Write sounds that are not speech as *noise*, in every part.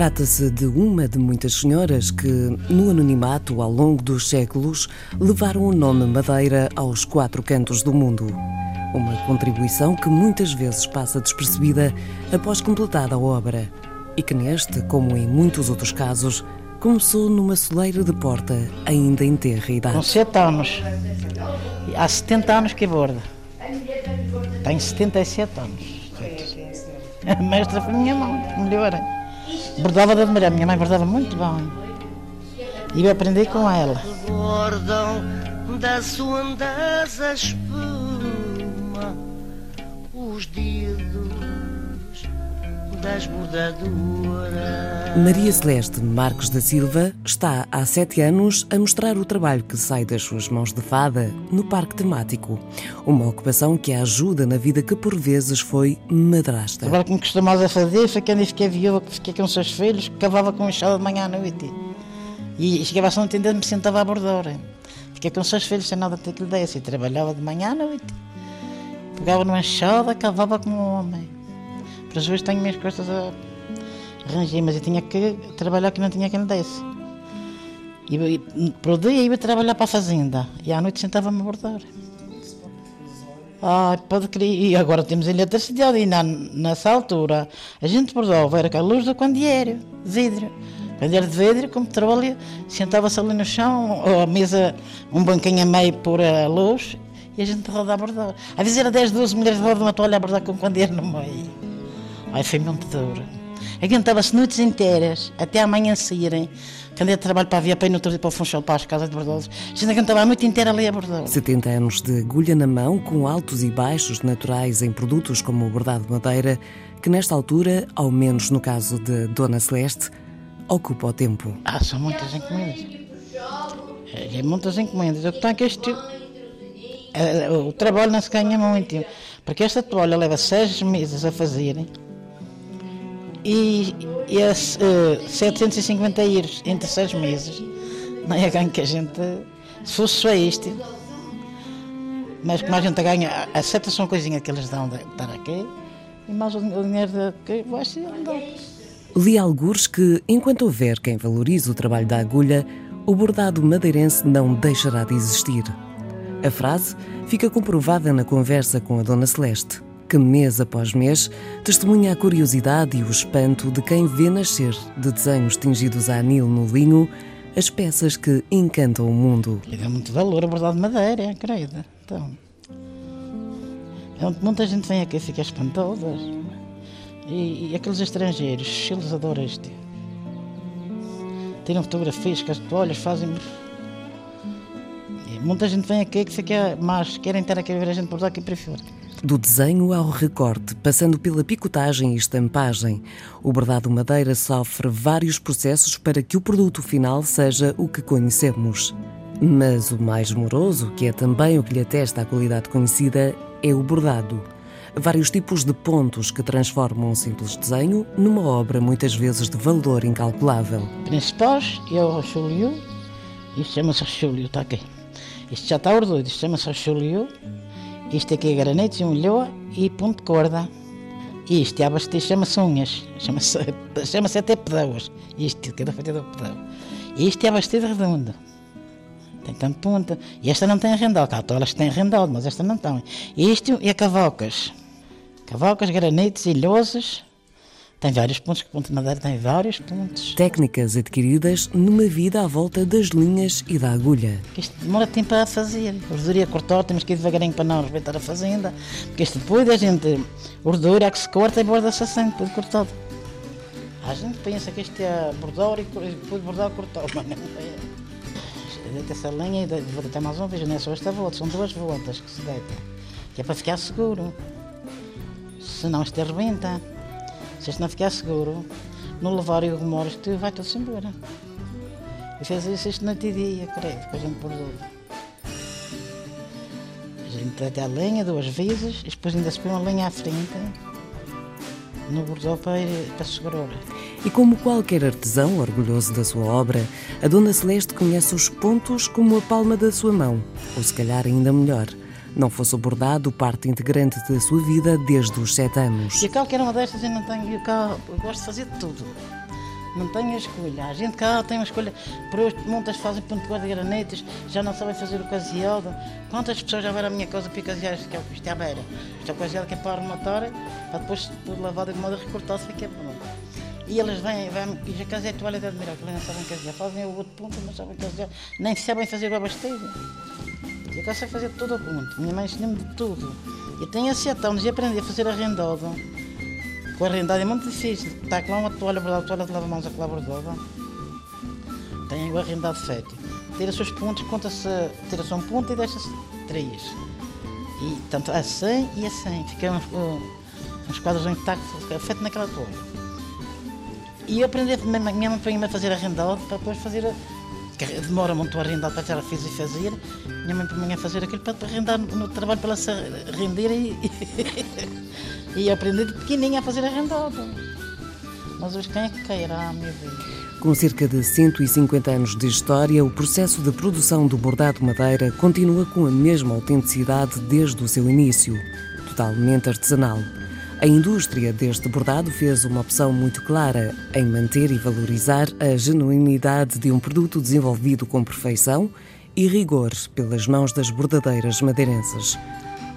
Trata-se de uma de muitas senhoras que, no anonimato ao longo dos séculos, levaram o nome Madeira aos quatro cantos do mundo. Uma contribuição que muitas vezes passa despercebida após completada a obra e que neste, como em muitos outros casos, começou numa soleira de porta ainda em terra idade. Com sete anos. Há 70 anos que borda. Tenho 77 anos. A *laughs* mestra foi minha mãe, melhor. Bordava de admirar, minha mãe bordava muito bem. E eu aprendi com ela. Bordam espuma, os dedos. Maria Celeste Marcos da Silva está há sete anos a mostrar o trabalho que sai das suas mãos de fada no parque temático. Uma ocupação que a ajuda na vida que por vezes foi madrasta. Agora que me costumava fazer foi quando eu fiquei viúva, que fiquei com os seus filhos, cavava com enxada de manhã à noite. E chegava a São Entender, me sentava a bordar. Fiquei com os seus filhos sem nada ter que lhe desse. E trabalhava de manhã à noite. Pegava numa enxada, cavava como um homem. Para hoje tenho minhas costas a arranjar, mas eu tinha que trabalhar que não tinha quem desse. E, para o dia ia trabalhar para a fazenda e à noite sentava-me a bordar. Ah, pode crer. E agora temos eletricidade e na, nessa altura a gente bordava, era com a luz do candeeiro, vidro. Candeeiro de vidro, como trabalha, sentava-se ali no chão, ou a mesa, um banquinho a meio por a luz, e a gente rodava a bordar. Às vezes era 10, 12 mulheres rodavam uma toalha a bordar com o candeeiro no meio. Ai, foi muito duro. Aguentava-se noites inteiras, até amanhã saírem. Quando ia de trabalho para a Via Pai, no outro dia para o Funchal, para as casas de Bordeaux. A gente aguentava a noite inteira ali a Bordeaux. 70 anos de agulha na mão, com altos e baixos naturais em produtos como o bordado de madeira, que nesta altura, ao menos no caso de Dona Celeste, ocupa o tempo. Ah, são muitas encomendas. É, é muitas encomendas. Eu tenho que este... É, o trabalho não se ganha muito, porque esta toalha leva seis meses a fazerem e, e uh, 750 euros entre seis meses. *laughs* Não é ganho que a gente. Se fosse só isto. Mas como a gente ganha, a são coisinhas que eles dão de estar aqui e mais o dinheiro de, que vai ser Li algures que, enquanto houver quem valorize o trabalho da agulha, o bordado madeirense não deixará de existir. A frase fica comprovada na conversa com a Dona Celeste que mês após mês testemunha a curiosidade e o espanto de quem vê nascer de desenhos tingidos a anil no linho as peças que encantam o mundo. E dá muito valor a bordado de madeira, credo. Então, é muita gente vem aqui e fica espantosa. E, e aqueles estrangeiros, eles adoram isto. Tiram fotografias com as toalhas, fazem. E muita gente vem aqui que fica, mas querem ter aqui a ver a gente bordar aqui para fora. Do desenho ao recorte, passando pela picotagem e estampagem, o bordado madeira sofre vários processos para que o produto final seja o que conhecemos. Mas o mais moroso, que é também o que lhe atesta a qualidade conhecida, é o bordado. Vários tipos de pontos que transformam um simples desenho numa obra muitas vezes de valor incalculável. Principais é o Richelieu, isto chama-se Richelieu, está aqui. Isto já está ordenado, isto chama-se Richelieu isto aqui é granete, um lhoa e ponto de corda. Isto, abaste, chama-se unhas, chama-se *laughs* chama até pedauas. Isto, cada feita do pedau. Isto é abastecido redondo. Tem tanto ponta. E esta não tem rendal, cá elas têm rendal, mas esta não tem. Isto é cavocas. Cavocas, granites e lhosas tem vários pontos, que ponto de madeira tem vários pontos. Técnicas adquiridas numa vida à volta das linhas e da agulha. Isto demora tempo a fazer. Orderia cortar, temos que ir devagarinho para não arrebentar a fazenda. Porque isto depois a gente ordura é que se corta e borda-se assim, depois de cortado. A gente pensa que isto é bordar e depois bordar cortar, *laughs* mas não é. Deita essa linha e vou deitar mais uma vez, não é só esta volta, são duas voltas que se deita. Que é para ficar seguro. Senão isto arrebenta. Se isto não ficar seguro, no levar o remor, isto vai tudo-se embora. E fez isso isto noite e dia, creio, que a gente perdeu. A gente até a lenha, duas vezes, e depois ainda se põe uma lenha à frente, no bordão para, para segurar. E como qualquer artesão orgulhoso da sua obra, a Dona Celeste conhece os pontos como a palma da sua mão, ou se calhar ainda melhor não fosse o bordado parte integrante da sua vida desde os sete anos. E cal que era uma destas eu não tenho, eu, cal, eu gosto de fazer tudo. Não tem escolha. A gente cá tem uma escolha. Por hoje, muitas fazem ponto de granetes, já não sabem fazer o caseado. Quantas pessoas já viram a minha casa para casear, que é o que é a beira? Isto é o caseado que é para armatar, para depois tudo lavado de modo recortar-se aqui é bom. E eles vêm, vêm e já casei a toalha de admirar, que não sabem casear. Fazem o outro ponto, não sabem casear. Nem sabem fazer o basteiro. Eu sei fazer tudo ponto. Minha mãe ensinou-me de tudo. E tenho esse atão, de aprender a fazer arrendado. Com arrendado é muito difícil. Está lá uma toalha bordada, toalha de lava-mãos a colar bordada. Tem o arrendado feito. Tira-se os pontos, conta-se, tira-se um ponto e deixa-se três. E tanto a 100 e a 100. Fica uns, uns quadros que está feito naquela toalha. E eu aprendi, minha mãe põe-me a fazer arrendado para depois fazer. Demora muito a arrendado para ela fez e fazer. Minha mãe põe-me a fazer aquilo para arrendar no trabalho para ela se render e. *laughs* e eu aprendi de pequenininha a fazer arrendado. Mas hoje quem é que cairá, meu Deus? Com cerca de 150 anos de história, o processo de produção do bordado madeira continua com a mesma autenticidade desde o seu início, totalmente artesanal. A indústria deste bordado fez uma opção muito clara em manter e valorizar a genuinidade de um produto desenvolvido com perfeição e rigor pelas mãos das bordadeiras madeirenses.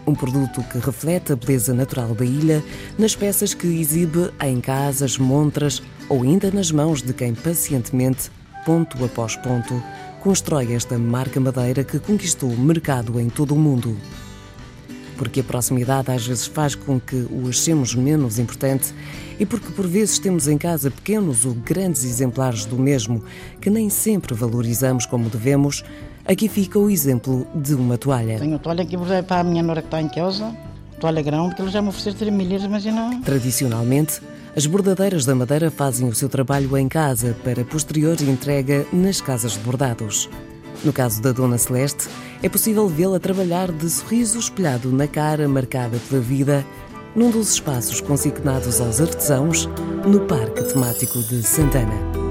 Um produto que reflete a beleza natural da ilha nas peças que exibe em casas, montras ou ainda nas mãos de quem pacientemente, ponto após ponto, constrói esta marca madeira que conquistou o mercado em todo o mundo porque a proximidade às vezes faz com que o achemos menos importante e porque por vezes temos em casa pequenos ou grandes exemplares do mesmo que nem sempre valorizamos como devemos, aqui fica o exemplo de uma toalha. Tenho toalha aqui para a minha nora que está em casa, toalha grande, que ele já me ofereceu 3 milhas, mas eu não. Tradicionalmente, as bordadeiras da Madeira fazem o seu trabalho em casa para posterior entrega nas casas de bordados. No caso da Dona Celeste, é possível vê-la trabalhar de sorriso espelhado na cara marcada pela vida, num dos espaços consignados aos artesãos no Parque Temático de Santana.